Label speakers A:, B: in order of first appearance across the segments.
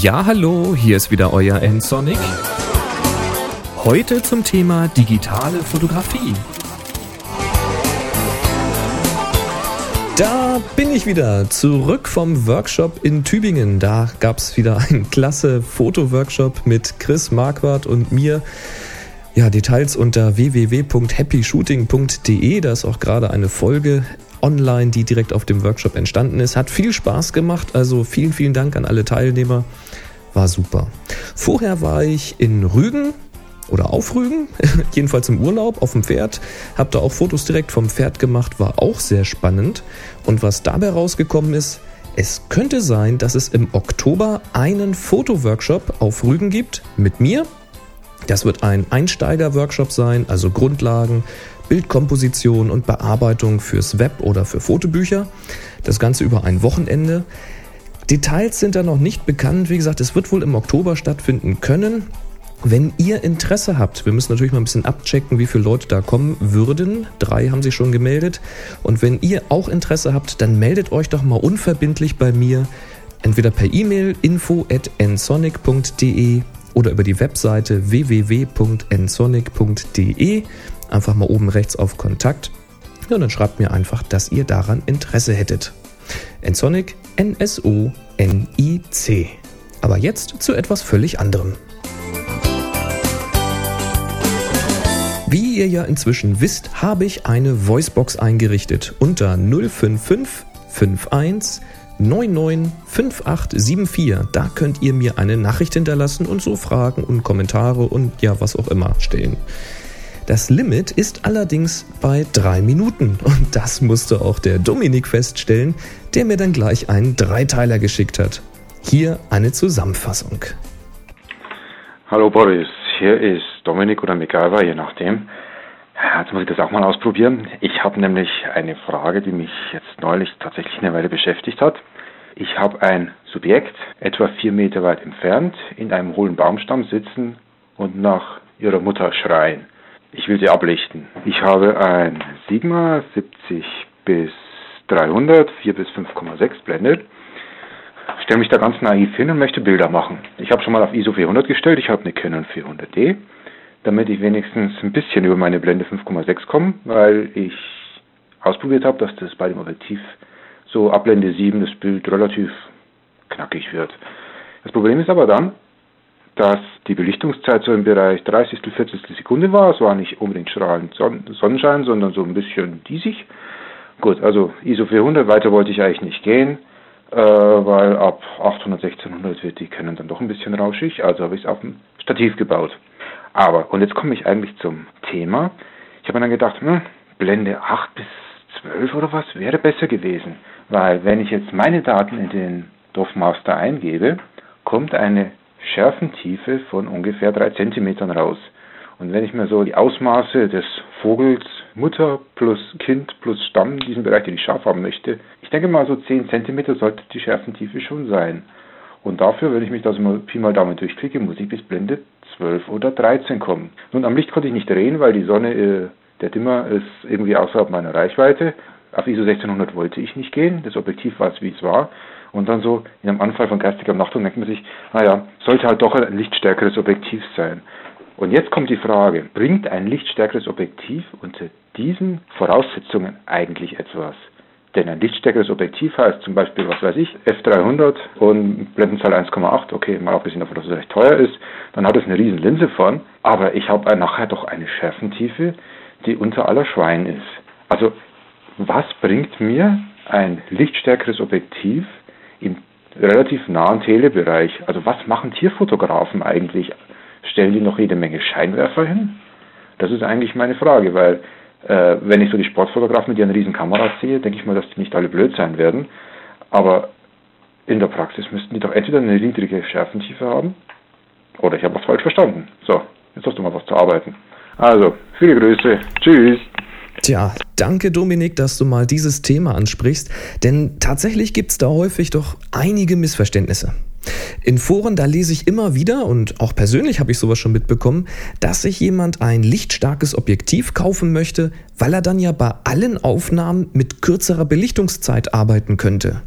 A: Ja, hallo, hier ist wieder euer N-Sonic. Heute zum Thema digitale Fotografie. Da bin ich wieder zurück vom Workshop in Tübingen. Da gab es wieder einen klasse Fotoworkshop mit Chris Marquardt und mir. Ja, Details unter www.happyshooting.de. Da ist auch gerade eine Folge online, die direkt auf dem Workshop entstanden ist. Hat viel Spaß gemacht, also vielen, vielen Dank an alle Teilnehmer. War super. Vorher war ich in Rügen oder auf Rügen, jedenfalls im Urlaub auf dem Pferd. Hab da auch Fotos direkt vom Pferd gemacht, war auch sehr spannend. Und was dabei rausgekommen ist, es könnte sein, dass es im Oktober einen Fotoworkshop auf Rügen gibt mit mir. Das wird ein Einsteiger-Workshop sein, also Grundlagen, Bildkomposition und Bearbeitung fürs Web oder für Fotobücher. Das Ganze über ein Wochenende. Details sind da noch nicht bekannt. Wie gesagt, es wird wohl im Oktober stattfinden können. Wenn ihr Interesse habt, wir müssen natürlich mal ein bisschen abchecken, wie viele Leute da kommen würden. Drei haben sich schon gemeldet. Und wenn ihr auch Interesse habt, dann meldet euch doch mal unverbindlich bei mir. Entweder per E-Mail info at nsonic.de oder über die Webseite www.nsonic.de. Einfach mal oben rechts auf Kontakt. Ja, und dann schreibt mir einfach, dass ihr daran Interesse hättet. Nsonic, N-S-O-N-I-C. Aber jetzt zu etwas völlig anderem. Wie ihr ja inzwischen wisst, habe ich eine Voicebox eingerichtet unter 055 51 99 5874. Da könnt ihr mir eine Nachricht hinterlassen und so Fragen und Kommentare und ja, was auch immer stellen. Das Limit ist allerdings bei drei Minuten und das musste auch der Dominik feststellen, der mir dann gleich einen Dreiteiler geschickt hat. Hier eine Zusammenfassung.
B: Hallo Boris, hier ist Dominik oder MacGyver, je nachdem. Jetzt muss ich das auch mal ausprobieren. Ich habe nämlich eine Frage, die mich jetzt neulich tatsächlich eine Weile beschäftigt hat. Ich habe ein Subjekt etwa vier Meter weit entfernt in einem hohlen Baumstamm sitzen und nach ihrer Mutter schreien. Ich will sie ablichten. Ich habe ein Sigma 70 bis 300, 4 bis 5,6 Blende. Stelle mich da ganz naiv hin und möchte Bilder machen. Ich habe schon mal auf ISO 400 gestellt. Ich habe eine Canon 400D damit ich wenigstens ein bisschen über meine Blende 5,6 komme, weil ich ausprobiert habe, dass das bei dem Objektiv so ab Blende 7 das Bild relativ knackig wird. Das Problem ist aber dann, dass die Belichtungszeit so im Bereich 30. 40. Sekunde war. Es war nicht unbedingt strahlend Sonnenschein, sondern so ein bisschen diesig. Gut, also ISO 400, weiter wollte ich eigentlich nicht gehen, äh, weil ab 800, 1600 wird die Canon dann doch ein bisschen rauschig. Also habe ich es auf dem Stativ gebaut. Aber, und jetzt komme ich eigentlich zum Thema. Ich habe mir dann gedacht, hm, Blende 8 bis 12 oder was wäre besser gewesen. Weil wenn ich jetzt meine Daten in den DOF-Master eingebe, kommt eine Schärfentiefe von ungefähr 3 cm raus. Und wenn ich mir so die Ausmaße des Vogels, Mutter plus Kind plus Stamm, diesen Bereich, den ich scharf haben möchte, ich denke mal so 10 cm sollte die Schärfentiefe schon sein. Und dafür, wenn ich mich das mal Pi mal Daumen durchklicke, muss ich bis Blende 12 oder 13 kommen. Nun, am Licht konnte ich nicht drehen, weil die Sonne, äh, der Dimmer ist irgendwie außerhalb meiner Reichweite. Auf ISO 1600 wollte ich nicht gehen. Das Objektiv war es, wie es war. Und dann so in einem Anfall von geistiger Umnachtung denkt man sich, naja, sollte halt doch ein lichtstärkeres Objektiv sein. Und jetzt kommt die Frage, bringt ein lichtstärkeres Objektiv unter diesen Voraussetzungen eigentlich etwas? Denn ein lichtstärkeres Objektiv heißt zum Beispiel, was weiß ich, F300 und Blendenzahl 1,8, okay, mal abgesehen davon, dass es recht teuer ist, dann hat es eine riesen Linse von, aber ich habe nachher doch eine Schärfentiefe, die unter aller Schwein ist. Also, was bringt mir ein lichtstärkeres Objektiv im relativ nahen Telebereich? Also, was machen Tierfotografen eigentlich? Stellen die noch jede Menge Scheinwerfer hin? Das ist eigentlich meine Frage, weil äh, wenn ich so die Sportfotografen mit ihren riesen Kameras sehe, denke ich mal, dass die nicht alle blöd sein werden. Aber in der Praxis müssten die doch entweder eine niedrige Schärfentiefe haben oder ich habe was falsch verstanden. So, jetzt hast du mal was zu arbeiten. Also, viele Grüße. Tschüss.
A: Tja, danke Dominik, dass du mal dieses Thema ansprichst, denn tatsächlich gibt es da häufig doch einige Missverständnisse. In Foren, da lese ich immer wieder und auch persönlich habe ich sowas schon mitbekommen, dass sich jemand ein lichtstarkes Objektiv kaufen möchte, weil er dann ja bei allen Aufnahmen mit kürzerer Belichtungszeit arbeiten könnte.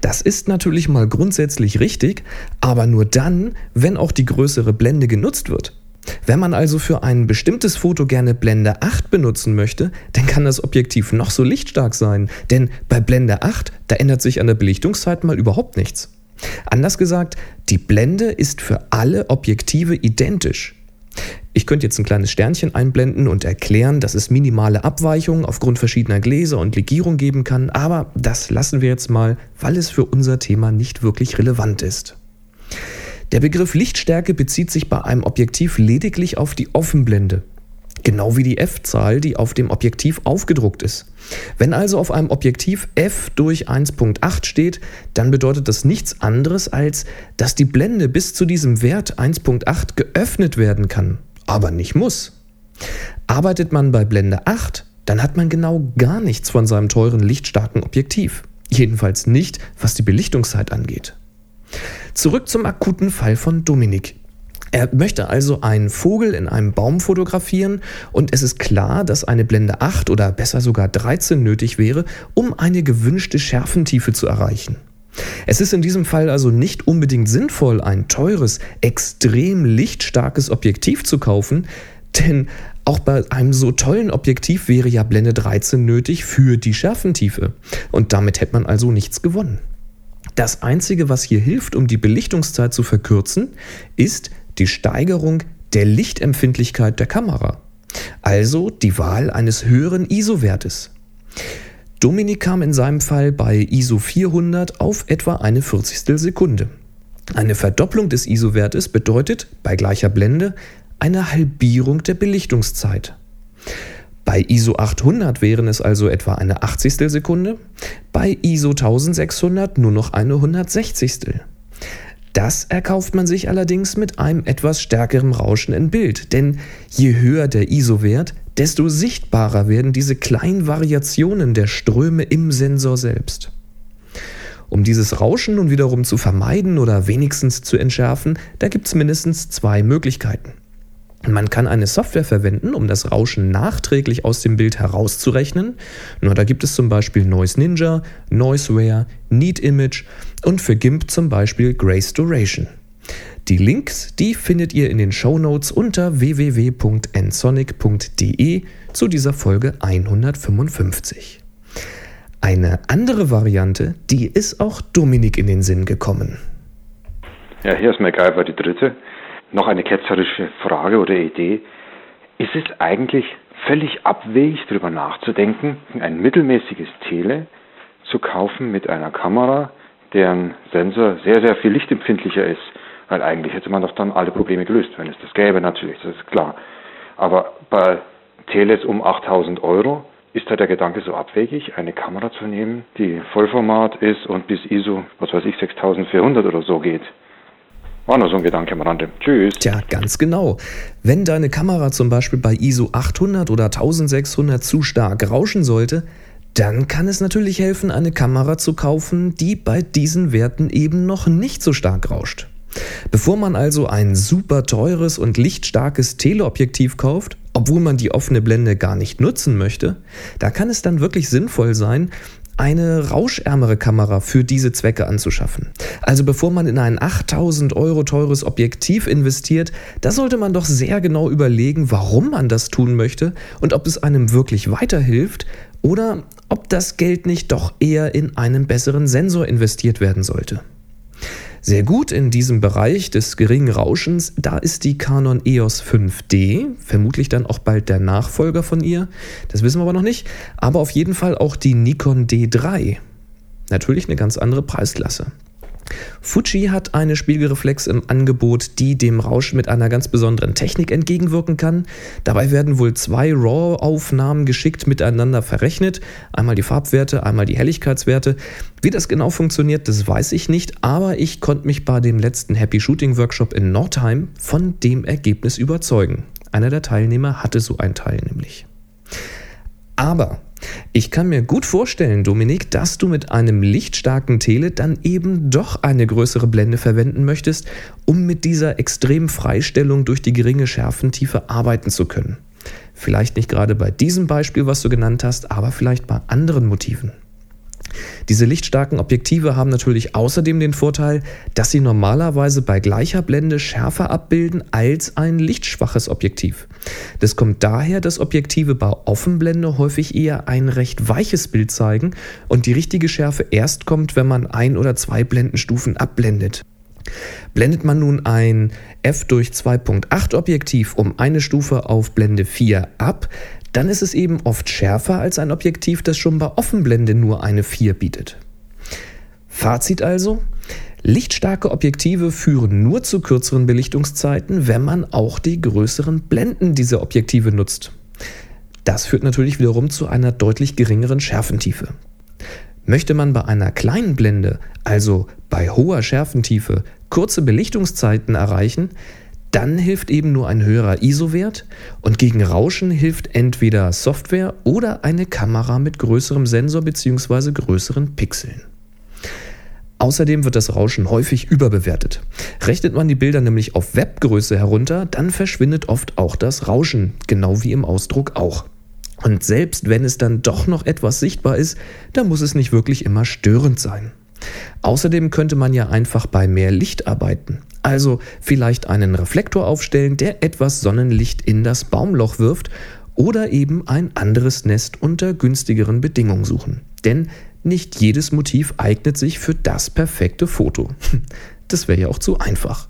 A: Das ist natürlich mal grundsätzlich richtig, aber nur dann, wenn auch die größere Blende genutzt wird. Wenn man also für ein bestimmtes Foto gerne Blende 8 benutzen möchte, dann kann das Objektiv noch so lichtstark sein, denn bei Blende 8, da ändert sich an der Belichtungszeit mal überhaupt nichts. Anders gesagt, die Blende ist für alle Objektive identisch. Ich könnte jetzt ein kleines Sternchen einblenden und erklären, dass es minimale Abweichungen aufgrund verschiedener Gläser und Legierung geben kann, aber das lassen wir jetzt mal, weil es für unser Thema nicht wirklich relevant ist. Der Begriff Lichtstärke bezieht sich bei einem Objektiv lediglich auf die Offenblende, genau wie die f-Zahl, die auf dem Objektiv aufgedruckt ist. Wenn also auf einem Objektiv f durch 1.8 steht, dann bedeutet das nichts anderes als, dass die Blende bis zu diesem Wert 1.8 geöffnet werden kann, aber nicht muss. Arbeitet man bei Blende 8, dann hat man genau gar nichts von seinem teuren lichtstarken Objektiv. Jedenfalls nicht, was die Belichtungszeit angeht. Zurück zum akuten Fall von Dominik. Er möchte also einen Vogel in einem Baum fotografieren und es ist klar, dass eine Blende 8 oder besser sogar 13 nötig wäre, um eine gewünschte Schärfentiefe zu erreichen. Es ist in diesem Fall also nicht unbedingt sinnvoll, ein teures, extrem lichtstarkes Objektiv zu kaufen, denn auch bei einem so tollen Objektiv wäre ja Blende 13 nötig für die Schärfentiefe und damit hätte man also nichts gewonnen. Das Einzige, was hier hilft, um die Belichtungszeit zu verkürzen, ist die Steigerung der Lichtempfindlichkeit der Kamera, also die Wahl eines höheren ISO-Wertes. Dominik kam in seinem Fall bei ISO 400 auf etwa eine Vierzigstel Sekunde. Eine Verdopplung des ISO-Wertes bedeutet bei gleicher Blende eine Halbierung der Belichtungszeit. Bei ISO 800 wären es also etwa eine 80. Sekunde, bei ISO 1600 nur noch eine 160. Das erkauft man sich allerdings mit einem etwas stärkeren Rauschen im Bild, denn je höher der ISO-Wert, desto sichtbarer werden diese kleinen Variationen der Ströme im Sensor selbst. Um dieses Rauschen nun wiederum zu vermeiden oder wenigstens zu entschärfen, da gibt es mindestens zwei Möglichkeiten. Man kann eine Software verwenden, um das Rauschen nachträglich aus dem Bild herauszurechnen. Nur da gibt es zum Beispiel Noise Ninja, Noiseware, Neat Image und für GIMP zum Beispiel Grace Duration. Die Links, die findet ihr in den Show Notes unter www.nsonic.de zu dieser Folge 155. Eine andere Variante, die ist auch Dominik in den Sinn gekommen.
B: Ja, hier ist MacGyver die dritte. Noch eine ketzerische Frage oder Idee. Ist es eigentlich völlig abwegig, darüber nachzudenken, ein mittelmäßiges Tele zu kaufen mit einer Kamera, deren Sensor sehr, sehr viel lichtempfindlicher ist? Weil eigentlich hätte man doch dann alle Probleme gelöst, wenn es das gäbe natürlich, das ist klar. Aber bei Teles um 8000 Euro ist da der Gedanke so abwegig, eine Kamera zu nehmen, die Vollformat ist und bis ISO, was weiß ich, 6400 oder so geht. War nur so ein Gedanke am Rande. Tschüss.
A: Tja, ganz genau. Wenn deine Kamera zum Beispiel bei ISO 800 oder 1600 zu stark rauschen sollte, dann kann es natürlich helfen, eine Kamera zu kaufen, die bei diesen Werten eben noch nicht so stark rauscht. Bevor man also ein super teures und lichtstarkes Teleobjektiv kauft, obwohl man die offene Blende gar nicht nutzen möchte, da kann es dann wirklich sinnvoll sein, eine rauschärmere Kamera für diese Zwecke anzuschaffen. Also bevor man in ein 8000 Euro teures Objektiv investiert, da sollte man doch sehr genau überlegen, warum man das tun möchte und ob es einem wirklich weiterhilft oder ob das Geld nicht doch eher in einen besseren Sensor investiert werden sollte. Sehr gut in diesem Bereich des geringen Rauschens, da ist die Canon EOS 5D, vermutlich dann auch bald der Nachfolger von ihr, das wissen wir aber noch nicht, aber auf jeden Fall auch die Nikon D3. Natürlich eine ganz andere Preisklasse. Fuji hat eine Spiegelreflex im Angebot, die dem Rauschen mit einer ganz besonderen Technik entgegenwirken kann. Dabei werden wohl zwei RAW-Aufnahmen geschickt miteinander verrechnet. Einmal die Farbwerte, einmal die Helligkeitswerte. Wie das genau funktioniert, das weiß ich nicht, aber ich konnte mich bei dem letzten Happy Shooting Workshop in Nordheim von dem Ergebnis überzeugen. Einer der Teilnehmer hatte so ein Teil nämlich. Aber ich kann mir gut vorstellen, Dominik, dass du mit einem lichtstarken Tele dann eben doch eine größere Blende verwenden möchtest, um mit dieser extremen Freistellung durch die geringe Schärfentiefe arbeiten zu können. Vielleicht nicht gerade bei diesem Beispiel, was du genannt hast, aber vielleicht bei anderen Motiven. Diese lichtstarken Objektive haben natürlich außerdem den Vorteil, dass sie normalerweise bei gleicher Blende schärfer abbilden als ein lichtschwaches Objektiv. Das kommt daher, dass Objektive bei Offenblende häufig eher ein recht weiches Bild zeigen und die richtige Schärfe erst kommt, wenn man ein oder zwei Blendenstufen abblendet. Blendet man nun ein f durch 2.8 Objektiv um eine Stufe auf Blende 4 ab, dann ist es eben oft schärfer als ein Objektiv, das schon bei Offenblende nur eine 4 bietet. Fazit also, Lichtstarke Objektive führen nur zu kürzeren Belichtungszeiten, wenn man auch die größeren Blenden dieser Objektive nutzt. Das führt natürlich wiederum zu einer deutlich geringeren Schärfentiefe. Möchte man bei einer kleinen Blende, also bei hoher Schärfentiefe, kurze Belichtungszeiten erreichen, dann hilft eben nur ein höherer ISO-Wert und gegen Rauschen hilft entweder Software oder eine Kamera mit größerem Sensor bzw. größeren Pixeln. Außerdem wird das Rauschen häufig überbewertet. Rechnet man die Bilder nämlich auf Webgröße herunter, dann verschwindet oft auch das Rauschen, genau wie im Ausdruck auch. Und selbst wenn es dann doch noch etwas sichtbar ist, dann muss es nicht wirklich immer störend sein. Außerdem könnte man ja einfach bei mehr Licht arbeiten. Also vielleicht einen Reflektor aufstellen, der etwas Sonnenlicht in das Baumloch wirft oder eben ein anderes Nest unter günstigeren Bedingungen suchen. Denn nicht jedes Motiv eignet sich für das perfekte Foto. Das wäre ja auch zu einfach.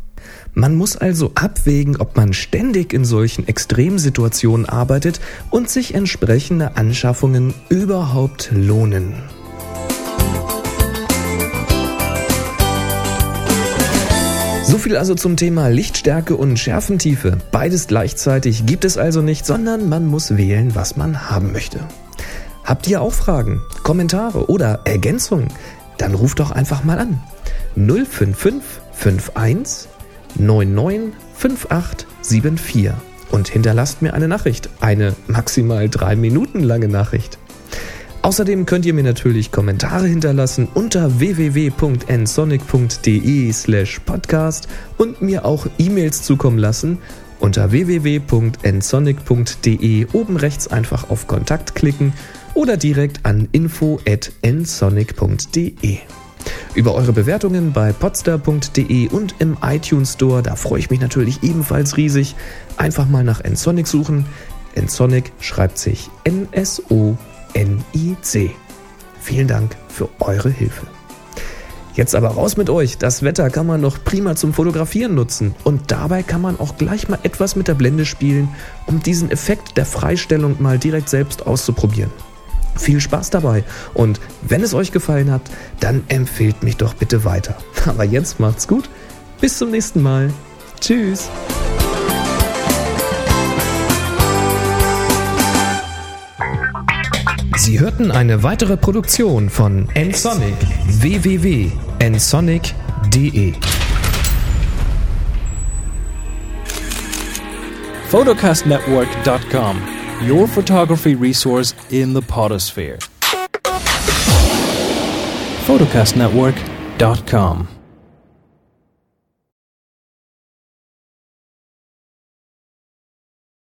A: Man muss also abwägen, ob man ständig in solchen Extremsituationen arbeitet und sich entsprechende Anschaffungen überhaupt lohnen. So viel also zum Thema Lichtstärke und Schärfentiefe. Beides gleichzeitig gibt es also nicht, sondern man muss wählen, was man haben möchte. Habt ihr auch Fragen, Kommentare oder Ergänzungen? Dann ruft doch einfach mal an. 055 51 99 5874 und hinterlasst mir eine Nachricht. Eine maximal drei Minuten lange Nachricht. Außerdem könnt ihr mir natürlich Kommentare hinterlassen unter www.nsonic.de slash podcast und mir auch E-Mails zukommen lassen unter www.nsonic.de oben rechts einfach auf Kontakt klicken oder direkt an info@nsonic.de. Über eure Bewertungen bei podstar.de und im iTunes Store, da freue ich mich natürlich ebenfalls riesig. Einfach mal nach Nsonic suchen. Nsonic schreibt sich N-S-O-N-I-C. Vielen Dank für eure Hilfe. Jetzt aber raus mit euch. Das Wetter kann man noch prima zum Fotografieren nutzen. Und dabei kann man auch gleich mal etwas mit der Blende spielen, um diesen Effekt der Freistellung mal direkt selbst auszuprobieren. Viel Spaß dabei und wenn es euch gefallen hat, dann empfehlt mich doch bitte weiter. Aber jetzt macht's gut. Bis zum nächsten Mal. Tschüss. Sie hörten eine weitere Produktion von nsonic. Www.nsonic.de
C: photocastnetwork.com your photography resource in the potosphere. photocastnetwork.com